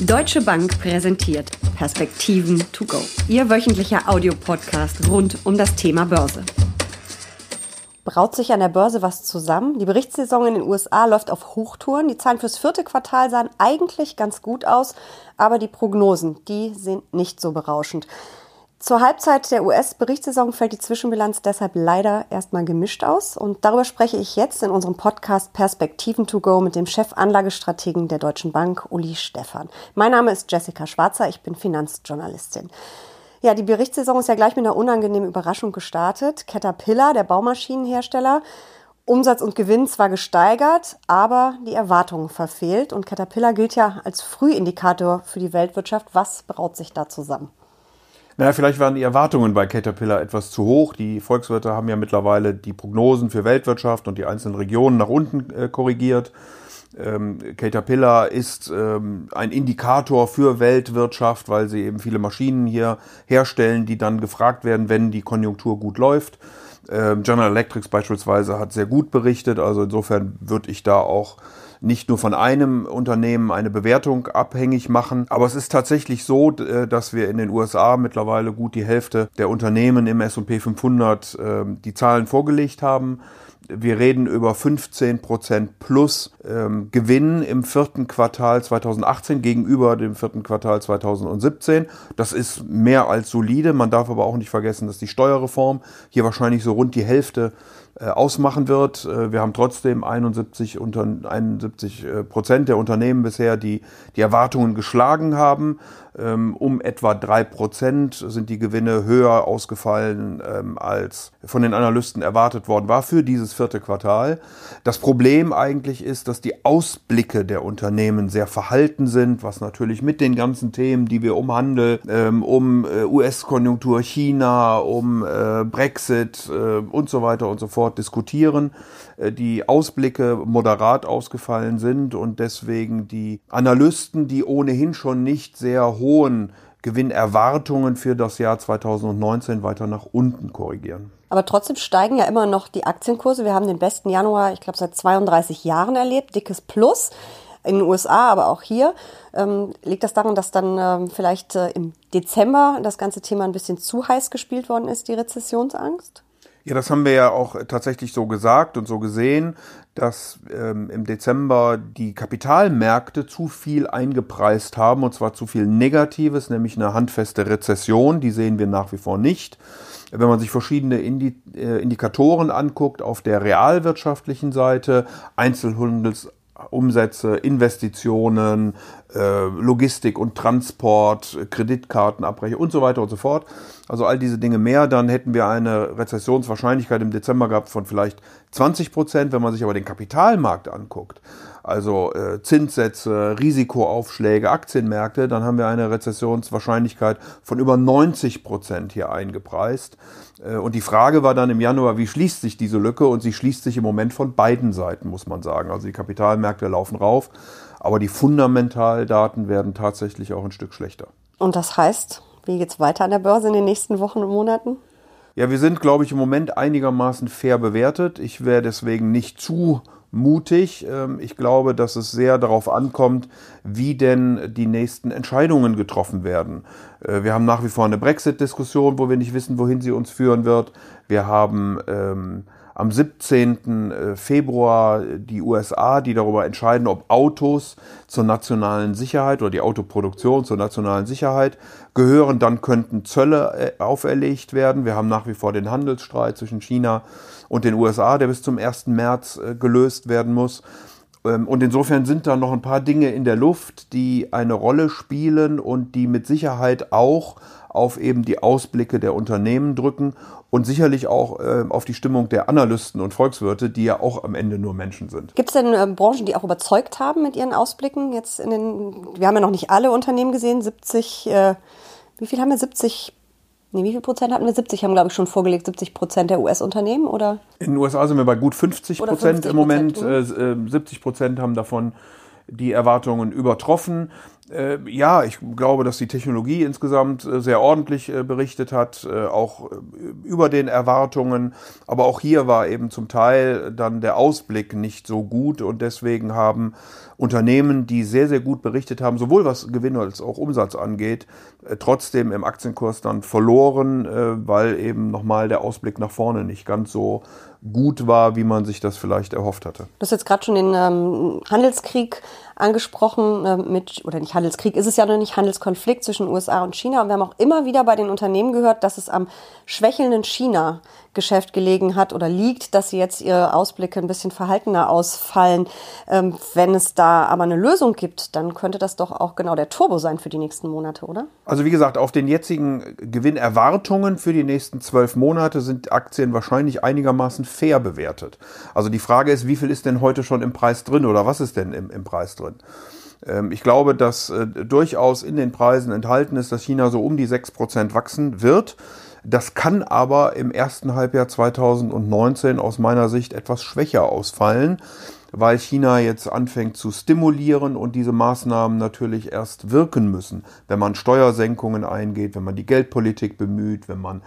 Deutsche Bank präsentiert Perspektiven to go. Ihr wöchentlicher Audiopodcast rund um das Thema Börse. Braut sich an der Börse was zusammen? Die Berichtssaison in den USA läuft auf Hochtouren. Die Zahlen fürs vierte Quartal sahen eigentlich ganz gut aus, aber die Prognosen, die sind nicht so berauschend. Zur Halbzeit der US-Berichtssaison fällt die Zwischenbilanz deshalb leider erstmal gemischt aus. Und darüber spreche ich jetzt in unserem Podcast Perspektiven to go mit dem Chefanlagestrategen der Deutschen Bank, Uli Stephan. Mein Name ist Jessica Schwarzer, ich bin Finanzjournalistin. Ja, die Berichtssaison ist ja gleich mit einer unangenehmen Überraschung gestartet. Caterpillar, der Baumaschinenhersteller, Umsatz und Gewinn zwar gesteigert, aber die Erwartungen verfehlt. Und Caterpillar gilt ja als Frühindikator für die Weltwirtschaft. Was braut sich da zusammen? Naja, vielleicht waren die Erwartungen bei Caterpillar etwas zu hoch. Die Volkswirte haben ja mittlerweile die Prognosen für Weltwirtschaft und die einzelnen Regionen nach unten äh, korrigiert. Ähm, Caterpillar ist ähm, ein Indikator für Weltwirtschaft, weil sie eben viele Maschinen hier herstellen, die dann gefragt werden, wenn die Konjunktur gut läuft. Ähm, General Electric beispielsweise hat sehr gut berichtet, also insofern würde ich da auch nicht nur von einem Unternehmen eine Bewertung abhängig machen. Aber es ist tatsächlich so, äh, dass wir in den USA mittlerweile gut die Hälfte der Unternehmen im S&P 500 ähm, die Zahlen vorgelegt haben. Wir reden über 15 Prozent plus ähm, Gewinn im vierten Quartal 2018 gegenüber dem vierten Quartal 2017. Das ist mehr als solide. Man darf aber auch nicht vergessen, dass die Steuerreform hier wahrscheinlich so rund die Hälfte ausmachen wird. Äh, wir haben trotzdem 71, unter, 71 äh, Prozent der Unternehmen bisher, die die Erwartungen geschlagen haben. Ähm, um etwa drei Prozent sind die Gewinne höher ausgefallen, ähm, als von den Analysten erwartet worden war für dieses vierte Quartal. Das Problem eigentlich ist, dass die Ausblicke der Unternehmen sehr verhalten sind, was natürlich mit den ganzen Themen, die wir um Handel, ähm, um US-Konjunktur, China, um Brexit und so weiter und so fort diskutieren, die Ausblicke moderat ausgefallen sind und deswegen die Analysten, die ohnehin schon nicht sehr hohen Gewinnerwartungen für das Jahr 2019 weiter nach unten korrigieren. Aber trotzdem steigen ja immer noch die Aktienkurse. Wir haben den besten Januar, ich glaube, seit 32 Jahren erlebt. Dickes Plus in den USA, aber auch hier. Ähm, liegt das daran, dass dann ähm, vielleicht äh, im Dezember das ganze Thema ein bisschen zu heiß gespielt worden ist, die Rezessionsangst? Ja, das haben wir ja auch tatsächlich so gesagt und so gesehen, dass ähm, im Dezember die Kapitalmärkte zu viel eingepreist haben, und zwar zu viel Negatives, nämlich eine handfeste Rezession, die sehen wir nach wie vor nicht. Wenn man sich verschiedene äh, Indikatoren anguckt auf der realwirtschaftlichen Seite, Einzelhandels Umsätze, Investitionen, äh, Logistik und Transport, Kreditkartenabrechnung und so weiter und so fort. Also all diese Dinge mehr, dann hätten wir eine Rezessionswahrscheinlichkeit im Dezember gehabt von vielleicht 20 Prozent. Wenn man sich aber den Kapitalmarkt anguckt, also äh, Zinssätze, Risikoaufschläge, Aktienmärkte, dann haben wir eine Rezessionswahrscheinlichkeit von über 90 Prozent hier eingepreist. Äh, und die Frage war dann im Januar, wie schließt sich diese Lücke? Und sie schließt sich im Moment von beiden Seiten, muss man sagen. Also die Kapitalmärkte laufen rauf, aber die Fundamentaldaten werden tatsächlich auch ein Stück schlechter. Und das heißt, wie geht es weiter an der Börse in den nächsten Wochen und Monaten? Ja, wir sind, glaube ich, im Moment einigermaßen fair bewertet. Ich wäre deswegen nicht zu mutig. Ähm, ich glaube, dass es sehr darauf ankommt, wie denn die nächsten Entscheidungen getroffen werden. Äh, wir haben nach wie vor eine Brexit-Diskussion, wo wir nicht wissen, wohin sie uns führen wird. Wir haben ähm, am 17. Äh, Februar die USA, die darüber entscheiden, ob Autos zur nationalen Sicherheit oder die Autoproduktion zur nationalen Sicherheit gehören. Dann könnten Zölle äh, auferlegt werden. Wir haben nach wie vor den Handelsstreit zwischen China und den USA, der bis zum 1. März äh, gelöst werden muss. Ähm, und insofern sind da noch ein paar Dinge in der Luft, die eine Rolle spielen und die mit Sicherheit auch auf eben die Ausblicke der Unternehmen drücken und sicherlich auch äh, auf die Stimmung der Analysten und Volkswirte, die ja auch am Ende nur Menschen sind. Gibt es denn äh, Branchen, die auch überzeugt haben mit ihren Ausblicken? Jetzt in den, wir haben ja noch nicht alle Unternehmen gesehen, 70, äh, wie viel haben wir? 70 Nee, wie viel Prozent hatten wir? 70 haben, glaube ich, schon vorgelegt, 70 Prozent der US-Unternehmen, oder? In den USA sind wir bei gut 50 Prozent im Moment. Äh, 70 Prozent haben davon die Erwartungen übertroffen. Äh, ja, ich glaube, dass die Technologie insgesamt äh, sehr ordentlich äh, berichtet hat, auch über den Erwartungen. Aber auch hier war eben zum Teil dann der Ausblick nicht so gut und deswegen haben Unternehmen, die sehr, sehr gut berichtet haben, sowohl was Gewinn als auch Umsatz angeht, trotzdem im Aktienkurs dann verloren, weil eben nochmal der Ausblick nach vorne nicht ganz so gut war, wie man sich das vielleicht erhofft hatte. Du hast jetzt gerade schon den ähm, Handelskrieg angesprochen äh, mit, oder nicht Handelskrieg, ist es ja noch nicht Handelskonflikt zwischen USA und China. Und wir haben auch immer wieder bei den Unternehmen gehört, dass es am schwächelnden China-Geschäft gelegen hat oder liegt, dass sie jetzt ihre Ausblicke ein bisschen verhaltener ausfallen. Ähm, wenn es da aber eine Lösung gibt, dann könnte das doch auch genau der Turbo sein für die nächsten Monate, oder? Also wie gesagt, auf den jetzigen Gewinnerwartungen für die nächsten zwölf Monate sind Aktien wahrscheinlich einigermaßen fair bewertet. Also die Frage ist, wie viel ist denn heute schon im Preis drin oder was ist denn im, im Preis drin? Ähm, ich glaube, dass äh, durchaus in den Preisen enthalten ist, dass China so um die 6% wachsen wird. Das kann aber im ersten Halbjahr 2019 aus meiner Sicht etwas schwächer ausfallen weil China jetzt anfängt zu stimulieren und diese Maßnahmen natürlich erst wirken müssen. Wenn man Steuersenkungen eingeht, wenn man die Geldpolitik bemüht, wenn man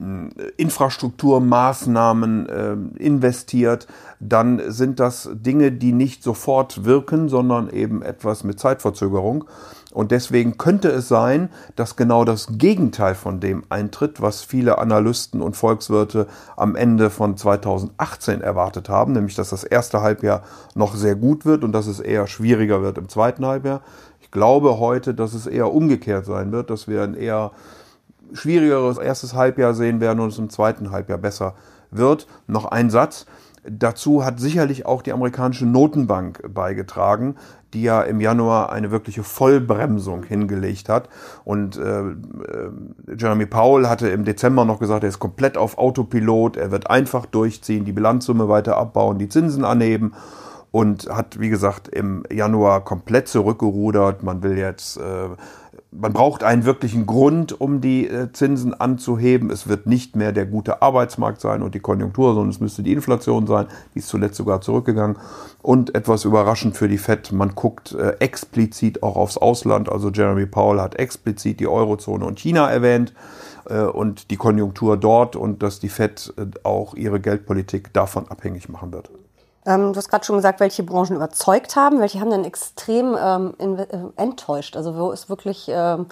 äh, Infrastrukturmaßnahmen äh, investiert, dann sind das Dinge, die nicht sofort wirken, sondern eben etwas mit Zeitverzögerung. Und deswegen könnte es sein, dass genau das Gegenteil von dem eintritt, was viele Analysten und Volkswirte am Ende von 2018 erwartet haben, nämlich dass das erste Halbjahr noch sehr gut wird und dass es eher schwieriger wird im zweiten Halbjahr. Ich glaube heute, dass es eher umgekehrt sein wird, dass wir ein eher schwierigeres erstes Halbjahr sehen werden und es im zweiten Halbjahr besser wird. Noch ein Satz. Dazu hat sicherlich auch die amerikanische Notenbank beigetragen, die ja im Januar eine wirkliche Vollbremsung hingelegt hat. Und äh, äh, Jeremy Powell hatte im Dezember noch gesagt, er ist komplett auf Autopilot, er wird einfach durchziehen, die Bilanzsumme weiter abbauen, die Zinsen anheben und hat, wie gesagt, im Januar komplett zurückgerudert. Man will jetzt äh, man braucht einen wirklichen Grund, um die äh, Zinsen anzuheben. Es wird nicht mehr der gute Arbeitsmarkt sein und die Konjunktur, sondern es müsste die Inflation sein. Die ist zuletzt sogar zurückgegangen. Und etwas überraschend für die FED, man guckt äh, explizit auch aufs Ausland. Also Jeremy Powell hat explizit die Eurozone und China erwähnt äh, und die Konjunktur dort und dass die FED auch ihre Geldpolitik davon abhängig machen wird. Ähm, du hast gerade schon gesagt, welche Branchen überzeugt haben, welche haben denn extrem ähm, äh, enttäuscht. Also wo ist wirklich, ähm,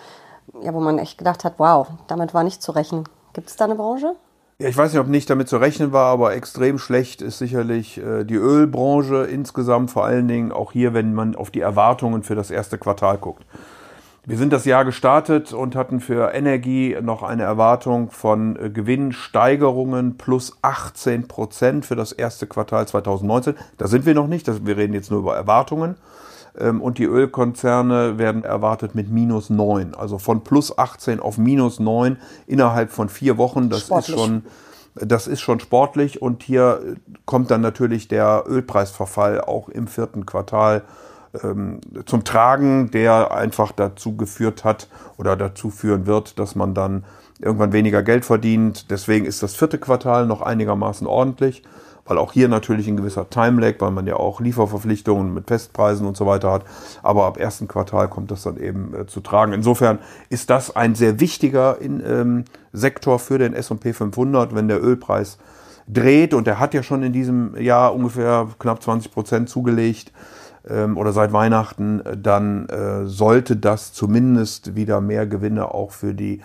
ja, wo man echt gedacht hat, wow, damit war nicht zu rechnen. Gibt es da eine Branche? Ja, ich weiß nicht, ob nicht damit zu rechnen war, aber extrem schlecht ist sicherlich äh, die Ölbranche insgesamt, vor allen Dingen auch hier, wenn man auf die Erwartungen für das erste Quartal guckt. Wir sind das Jahr gestartet und hatten für Energie noch eine Erwartung von äh, Gewinnsteigerungen plus 18 Prozent für das erste Quartal 2019. Da sind wir noch nicht, wir reden jetzt nur über Erwartungen. Ähm, und die Ölkonzerne werden erwartet mit minus 9, also von plus 18 auf minus 9 innerhalb von vier Wochen. Das sportlich. ist schon, das ist schon sportlich. Und hier äh, kommt dann natürlich der Ölpreisverfall auch im vierten Quartal ähm, zum Tragen, der einfach dazu geführt hat oder dazu führen wird, dass man dann irgendwann weniger Geld verdient. Deswegen ist das vierte Quartal noch einigermaßen ordentlich, weil auch hier natürlich ein gewisser Time-Lag, weil man ja auch Lieferverpflichtungen mit Festpreisen und so weiter hat. Aber ab ersten Quartal kommt das dann eben äh, zu tragen. Insofern ist das ein sehr wichtiger in, ähm, Sektor für den S&P 500, wenn der Ölpreis dreht und der hat ja schon in diesem Jahr ungefähr knapp 20 Prozent zugelegt ähm, oder seit Weihnachten, äh, dann äh, sollte das zumindest wieder mehr Gewinne auch für die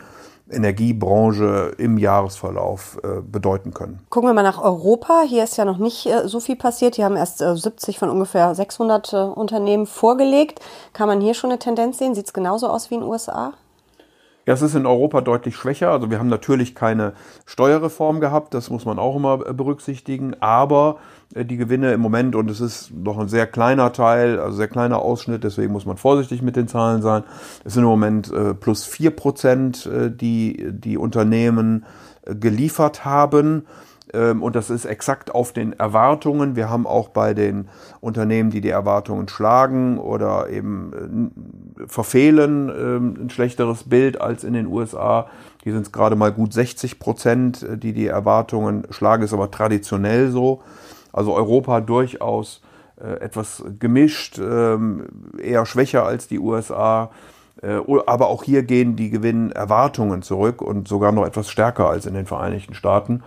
Energiebranche im Jahresverlauf äh, bedeuten können. Gucken wir mal nach Europa. Hier ist ja noch nicht so viel passiert. Die haben erst äh, 70 von ungefähr 600 äh, Unternehmen vorgelegt. Kann man hier schon eine Tendenz sehen? Sieht es genauso aus wie in den USA? Ja, es ist in Europa deutlich schwächer. Also wir haben natürlich keine Steuerreform gehabt, das muss man auch immer äh, berücksichtigen. Aber äh, die Gewinne im Moment, und es ist noch ein sehr kleiner Teil, also sehr kleiner Ausschnitt, deswegen muss man vorsichtig mit den Zahlen sein. Es sind im Moment äh, plus vier Prozent, die die Unternehmen geliefert haben. Ähm, und das ist exakt auf den Erwartungen. Wir haben auch bei den Unternehmen, die die Erwartungen schlagen oder eben äh, verfehlen, ähm, ein schlechteres Bild als in den USA. Die sind es gerade mal gut 60 Prozent, die die Erwartungen schlagen, ist aber traditionell so. Also Europa durchaus äh, etwas gemischt, ähm, eher schwächer als die USA. Äh, aber auch hier gehen die Gewinnerwartungen zurück und sogar noch etwas stärker als in den Vereinigten Staaten.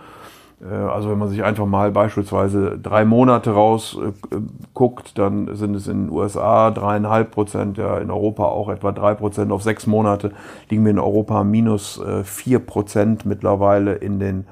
Äh, also wenn man sich einfach mal beispielsweise drei Monate rausguckt, dann sind es in den USA dreieinhalb Prozent, ja in Europa auch etwa drei Prozent. Auf sechs Monate liegen wir in Europa minus vier Prozent mittlerweile in den äh,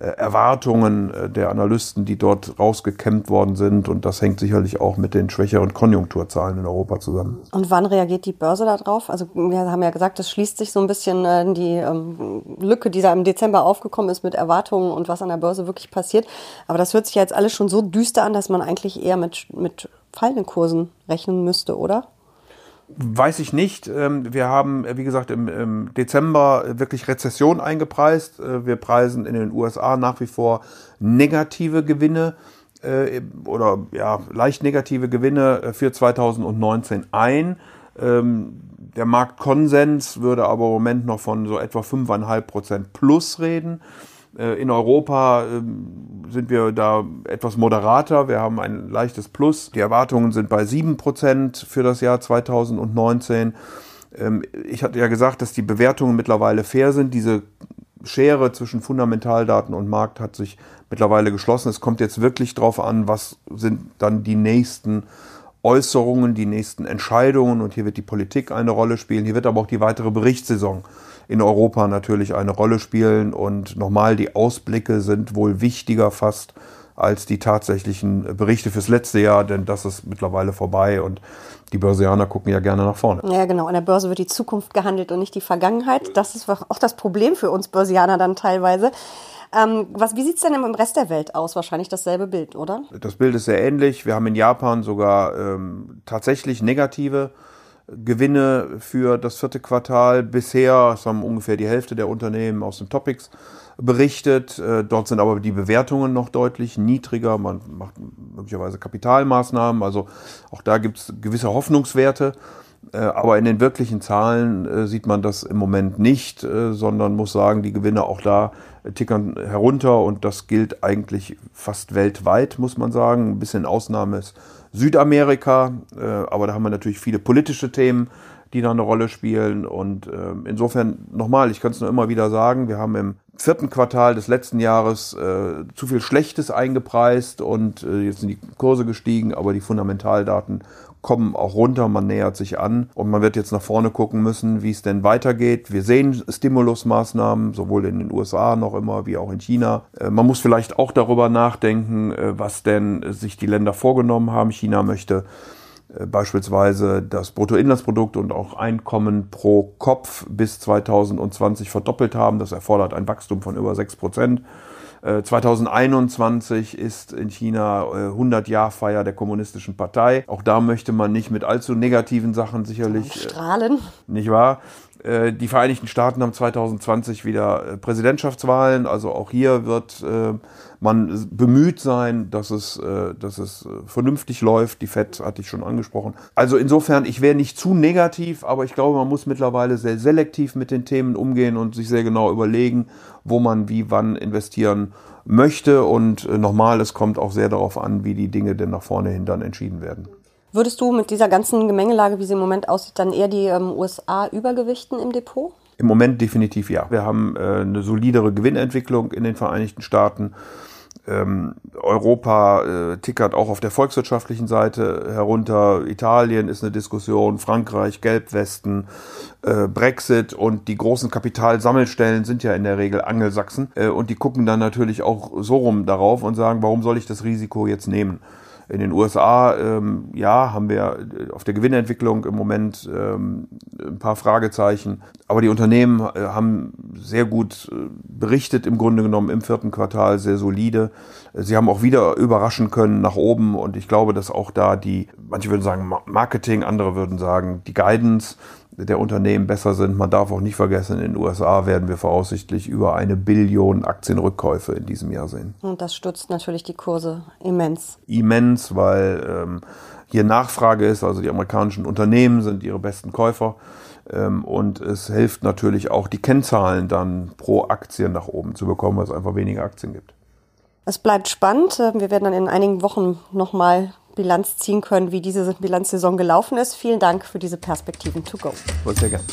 Erwartungen äh, der Analysten, die dort rausgekämmt worden sind. Und das hängt sicherlich auch mit den schwächeren Konjunkturzahlen in Europa zusammen. Und wann reagiert die Börse darauf? Also wir haben ja gesagt, es schließt sich so ein bisschen äh, die ähm, Lücke, die da im Dezember aufgekommen ist mit Erwartungen und was an der Börse wirklich passiert. Aber das hört sich ja jetzt alles schon so düster an, dass man eigentlich eher mit, mit fallenden Kursen rechnen müsste, oder? Weiß ich nicht. Ähm, wir haben, wie gesagt, im, Dezember wirklich Rezession eingepreist. Äh, wir preisen in den USA nach wie vor negative Gewinne äh, oder ja, leicht negative Gewinne äh, für 2019 ein. Ähm, der Marktkonsens würde aber im Moment noch von so etwa 5,5 Prozent plus reden. Äh, in Europa ähm, sind wir da etwas moderater. Wir haben ein leichtes Plus. Die Erwartungen sind bei 7% für das Jahr 2019. Ähm, ich hatte ja gesagt, dass die Bewertungen mittlerweile fair sind. Diese Schere zwischen Fundamentaldaten und Markt hat sich mittlerweile geschlossen. Es kommt jetzt wirklich darauf an, was sind dann die nächsten Äußerungen, die nächsten Entscheidungen. Und hier wird die Politik eine Rolle spielen. Hier wird aber auch die weitere Berichtssaison in Europa natürlich eine Rolle spielen. Und nochmal, die Ausblicke sind wohl wichtiger fast als die tatsächlichen Berichte fürs letzte Jahr, denn das ist mittlerweile vorbei und die Börsianer gucken ja gerne nach vorne. Ja, genau. An der Börse wird die Zukunft gehandelt und nicht die Vergangenheit. Das ist auch das Problem für uns Börsianer dann teilweise. Ähm, was, wie sieht es denn im Rest der Welt aus? Wahrscheinlich dasselbe Bild, oder? Das Bild ist sehr ähnlich. Wir haben in Japan sogar ähm, tatsächlich negative Gewinne für das vierte Quartal. Bisher, es haben ungefähr die Hälfte der Unternehmen aus den Topics berichtet. Äh, dort sind aber die Bewertungen noch deutlich niedriger. Man macht möglicherweise Kapitalmaßnahmen. Also auch da gibt es gewisse Hoffnungswerte. Äh, aber in den wirklichen Zahlen äh, sieht man das im Moment nicht, sondern muss sagen, die Gewinne auch da tickern herunter und das gilt eigentlich fast weltweit, muss man sagen. Ein bisschen Ausnahme ist Südamerika, äh, aber da haben wir natürlich viele politische Themen, die da eine Rolle spielen. Und äh, insofern nochmal, ich kann es nur immer wieder sagen, wir haben im vierten Quartal des letzten Jahres äh, zu viel Schlechtes eingepreist und äh, jetzt sind die Kurse gestiegen, aber die Fundamentaldaten kommen auch runter, man nähert sich an und man wird jetzt nach vorne gucken müssen, wie es denn weitergeht. Wir sehen Stimulusmaßnahmen, sowohl in den USA noch immer wie auch in China. Äh, man muss vielleicht auch darüber nachdenken, äh, was denn sich die Länder vorgenommen haben. China möchte äh, beispielsweise das Bruttoinlandsprodukt und auch Einkommen pro Kopf bis 2020 verdoppelt haben. Das erfordert ein Wachstum von über 6 Prozent. 2021 ist in China 100-Jahr-Feier der Kommunistischen Partei. Auch da möchte man nicht mit allzu negativen Sachen sicherlich. Strahlen. Nicht wahr? Äh, die Vereinigten Staaten haben 2020 wieder äh, Präsidentschaftswahlen. Also auch hier wird äh, man bemüht sein, dass es, dass es vernünftig läuft. Die FED hatte ich schon angesprochen. Also insofern, ich wäre nicht zu negativ, aber ich glaube, man muss mittlerweile sehr selektiv mit den Themen umgehen und sich sehr genau überlegen, wo man wie wann investieren möchte. Und nochmal, es kommt auch sehr darauf an, wie die Dinge denn nach vorne hin dann entschieden werden. Würdest du mit dieser ganzen Gemengelage, wie sie im Moment aussieht, dann eher die ähm, USA übergewichten im Depot? Im Moment definitiv ja. Wir haben äh, eine solidere Gewinnentwicklung in den Vereinigten Staaten. Ähm, Europa äh, tickert auch auf der volkswirtschaftlichen Seite herunter. Italien ist eine Diskussion, Frankreich, Gelbwesten, äh, Brexit und die großen Kapitalsammelstellen sind ja in der Regel Angelsachsen. Äh, und die gucken dann natürlich auch so rum darauf und sagen, warum soll ich das Risiko jetzt nehmen? In den USA, ähm, ja, haben wir äh, auf der Gewinnentwicklung im Moment ähm, ein paar Fragezeichen. Aber die Unternehmen äh, haben sehr gut äh, berichtet, im Grunde genommen im vierten Quartal, sehr solide. Sie haben auch wieder überraschen können nach oben und ich glaube, dass auch da die, manche würden sagen Marketing, andere würden sagen die Guidance der Unternehmen besser sind. Man darf auch nicht vergessen, in den USA werden wir voraussichtlich über eine Billion Aktienrückkäufe in diesem Jahr sehen. Und das stützt natürlich die Kurse immens. Immens, weil ähm, hier Nachfrage ist, also die amerikanischen Unternehmen sind ihre besten Käufer. Ähm, und es hilft natürlich auch, die Kennzahlen dann pro Aktie nach oben zu bekommen, weil es einfach weniger Aktien gibt. Es bleibt spannend. Wir werden dann in einigen Wochen nochmal Bilanz ziehen können, wie diese Bilanzsaison gelaufen ist. Vielen Dank für diese Perspektiven to go. Sehr gerne.